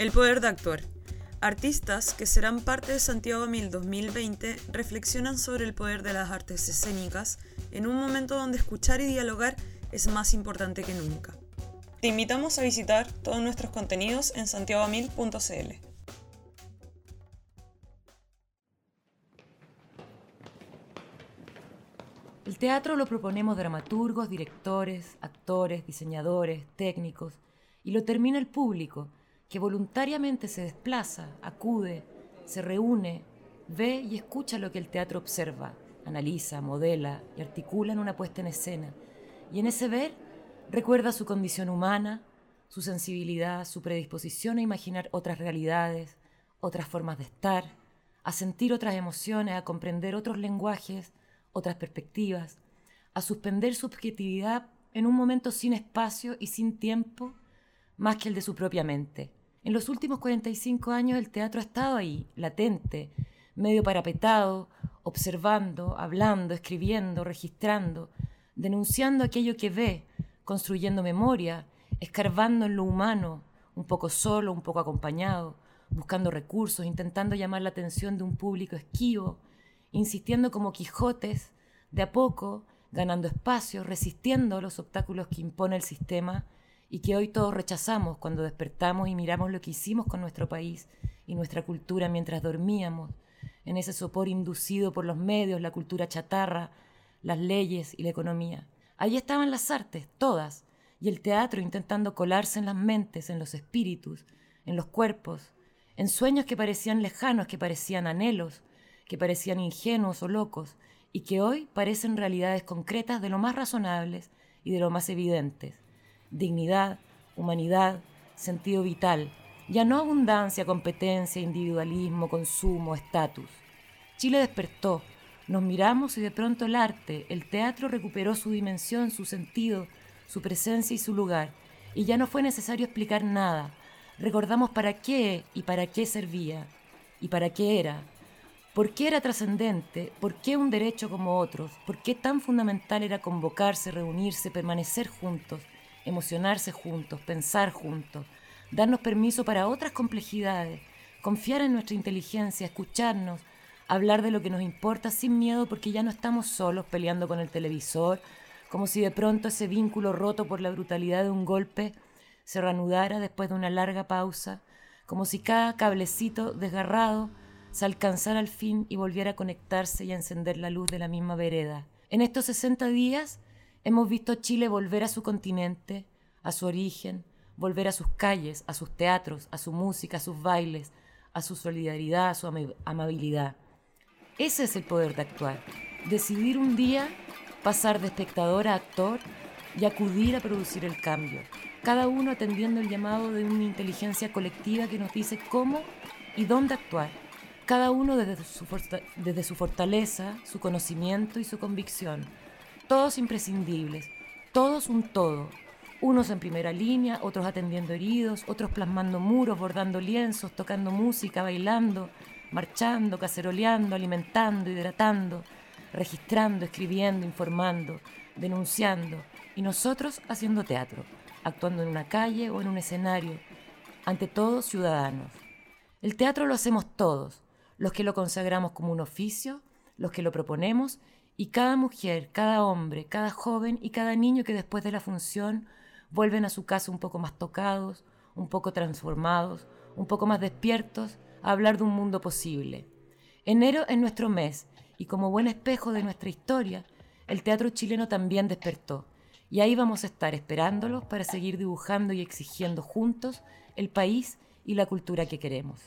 El poder de actuar. Artistas que serán parte de Santiago Mil 2020 reflexionan sobre el poder de las artes escénicas en un momento donde escuchar y dialogar es más importante que nunca. Te invitamos a visitar todos nuestros contenidos en santiagomil.cl. El teatro lo proponemos dramaturgos, directores, actores, diseñadores, técnicos, y lo termina el público, que voluntariamente se desplaza, acude, se reúne, ve y escucha lo que el teatro observa, analiza, modela y articula en una puesta en escena. Y en ese ver recuerda su condición humana, su sensibilidad, su predisposición a imaginar otras realidades, otras formas de estar, a sentir otras emociones, a comprender otros lenguajes, otras perspectivas, a suspender su objetividad en un momento sin espacio y sin tiempo más que el de su propia mente. En los últimos 45 años el teatro ha estado ahí, latente, medio parapetado, observando, hablando, escribiendo, registrando, denunciando aquello que ve, construyendo memoria, escarbando en lo humano, un poco solo, un poco acompañado, buscando recursos, intentando llamar la atención de un público esquivo, insistiendo como Quijotes, de a poco, ganando espacio, resistiendo los obstáculos que impone el sistema y que hoy todos rechazamos cuando despertamos y miramos lo que hicimos con nuestro país y nuestra cultura mientras dormíamos, en ese sopor inducido por los medios, la cultura chatarra, las leyes y la economía. Allí estaban las artes, todas, y el teatro intentando colarse en las mentes, en los espíritus, en los cuerpos, en sueños que parecían lejanos, que parecían anhelos, que parecían ingenuos o locos, y que hoy parecen realidades concretas de lo más razonables y de lo más evidentes. Dignidad, humanidad, sentido vital, ya no abundancia, competencia, individualismo, consumo, estatus. Chile despertó, nos miramos y de pronto el arte, el teatro recuperó su dimensión, su sentido, su presencia y su lugar, y ya no fue necesario explicar nada. Recordamos para qué y para qué servía, y para qué era, por qué era trascendente, por qué un derecho como otros, por qué tan fundamental era convocarse, reunirse, permanecer juntos, emocionarse juntos, pensar juntos, darnos permiso para otras complejidades, confiar en nuestra inteligencia, escucharnos, hablar de lo que nos importa sin miedo porque ya no estamos solos peleando con el televisor, como si de pronto ese vínculo roto por la brutalidad de un golpe se reanudara después de una larga pausa, como si cada cablecito desgarrado se alcanzara al fin y volviera a conectarse y a encender la luz de la misma vereda. En estos 60 días hemos visto a Chile volver a su continente, a su origen, volver a sus calles, a sus teatros, a su música, a sus bailes, a su solidaridad, a su amabilidad. Ese es el poder de actuar. Decidir un día pasar de espectador a actor y acudir a producir el cambio. Cada uno atendiendo el llamado de una inteligencia colectiva que nos dice cómo y dónde actuar. Cada uno desde su, desde su fortaleza, su conocimiento y su convicción. Todos imprescindibles, todos un todo. Unos en primera línea, otros atendiendo heridos, otros plasmando muros, bordando lienzos, tocando música, bailando, marchando, caceroleando, alimentando, hidratando, registrando, escribiendo, informando, denunciando, y nosotros haciendo teatro, actuando en una calle o en un escenario, ante todos ciudadanos. El teatro lo hacemos todos, los que lo consagramos como un oficio, los que lo proponemos, y cada mujer, cada hombre, cada joven y cada niño que después de la función vuelven a su casa un poco más tocados, un poco transformados, un poco más despiertos, a hablar de un mundo posible. Enero es nuestro mes y como buen espejo de nuestra historia, el teatro chileno también despertó. Y ahí vamos a estar esperándolos para seguir dibujando y exigiendo juntos el país y la cultura que queremos.